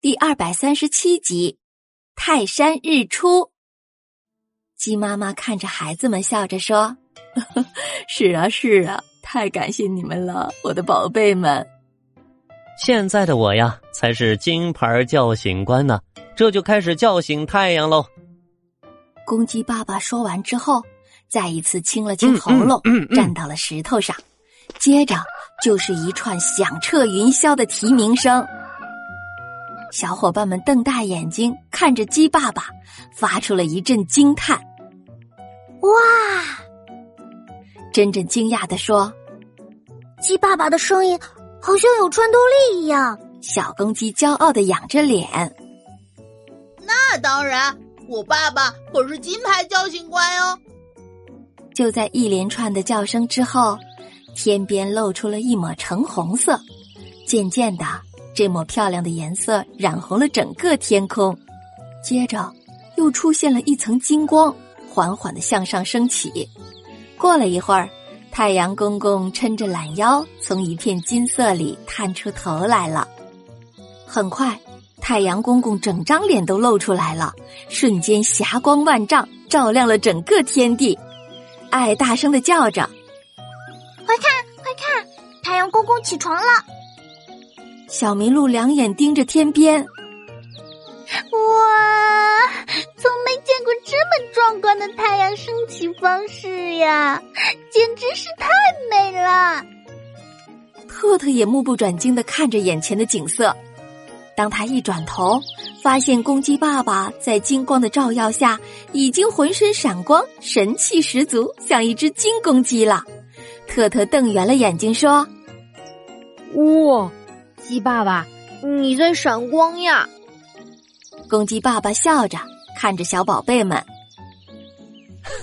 第二百三十七集，泰山日出。鸡妈妈看着孩子们，笑着说：“ 是啊，是啊，太感谢你们了，我的宝贝们。现在的我呀，才是金牌叫醒官呢，这就开始叫醒太阳喽。”公鸡爸爸说完之后，再一次清了清喉咙，站到了石头上，接着就是一串响彻云霄的啼鸣声。小伙伴们瞪大眼睛看着鸡爸爸，发出了一阵惊叹：“哇！”珍珍惊讶的说：“鸡爸爸的声音好像有穿透力一样。”小公鸡骄傲的仰着脸：“那当然，我爸爸可是金牌叫醒官哟！”就在一连串的叫声之后，天边露出了一抹橙红色，渐渐的。这抹漂亮的颜色染红了整个天空，接着又出现了一层金光，缓缓的向上升起。过了一会儿，太阳公公抻着懒腰从一片金色里探出头来了。很快，太阳公公整张脸都露出来了，瞬间霞光万丈，照亮了整个天地。爱大声的叫着：“快看，快看，太阳公公起床了！”小麋鹿两眼盯着天边，哇！从没见过这么壮观的太阳升起方式呀，简直是太美了。特特也目不转睛的看着眼前的景色。当他一转头，发现公鸡爸爸在金光的照耀下，已经浑身闪光，神气十足，像一只金公鸡了。特特瞪圆了眼睛说：“哇！”鸡爸爸，你在闪光呀！公鸡爸爸笑着看着小宝贝们，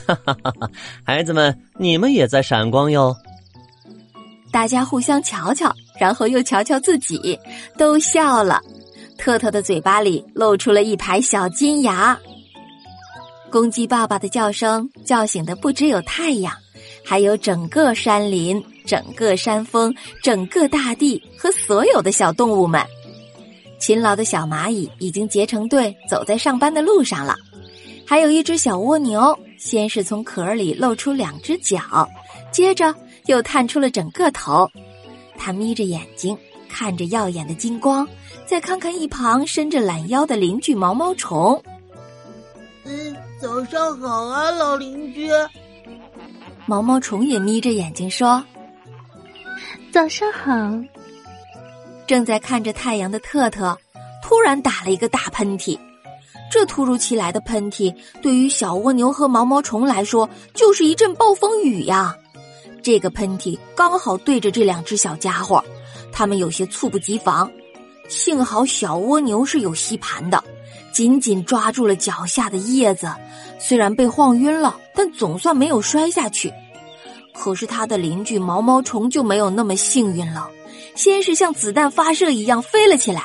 哈哈哈哈！孩子们，你们也在闪光哟！大家互相瞧瞧，然后又瞧瞧自己，都笑了。特特的嘴巴里露出了一排小金牙。公鸡爸爸的叫声叫醒的不只有太阳，还有整个山林。整个山峰，整个大地和所有的小动物们，勤劳的小蚂蚁已经结成队，走在上班的路上了。还有一只小蜗牛，先是从壳里露出两只脚，接着又探出了整个头。它眯着眼睛看着耀眼的金光，再看看一旁伸着懒腰的邻居毛毛虫。嗯，早上好啊，老邻居。毛毛虫也眯着眼睛说。早上好。正在看着太阳的特特，突然打了一个大喷嚏。这突如其来的喷嚏，对于小蜗牛和毛毛虫来说，就是一阵暴风雨呀。这个喷嚏刚好对着这两只小家伙，他们有些猝不及防。幸好小蜗牛是有吸盘的，紧紧抓住了脚下的叶子，虽然被晃晕了，但总算没有摔下去。可是他的邻居毛毛虫就没有那么幸运了，先是像子弹发射一样飞了起来，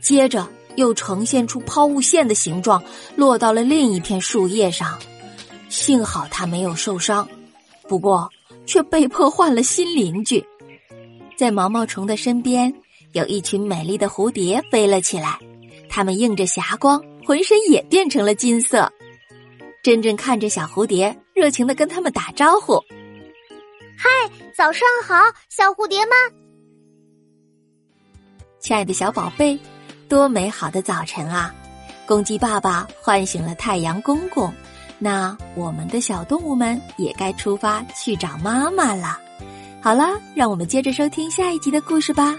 接着又呈现出抛物线的形状，落到了另一片树叶上。幸好他没有受伤，不过却被迫换了新邻居。在毛毛虫的身边，有一群美丽的蝴蝶飞了起来，它们映着霞光，浑身也变成了金色。珍珍看着小蝴蝶，热情的跟他们打招呼。早上好，小蝴蝶们！亲爱的小宝贝，多美好的早晨啊！公鸡爸爸唤醒了太阳公公，那我们的小动物们也该出发去找妈妈了。好了，让我们接着收听下一集的故事吧。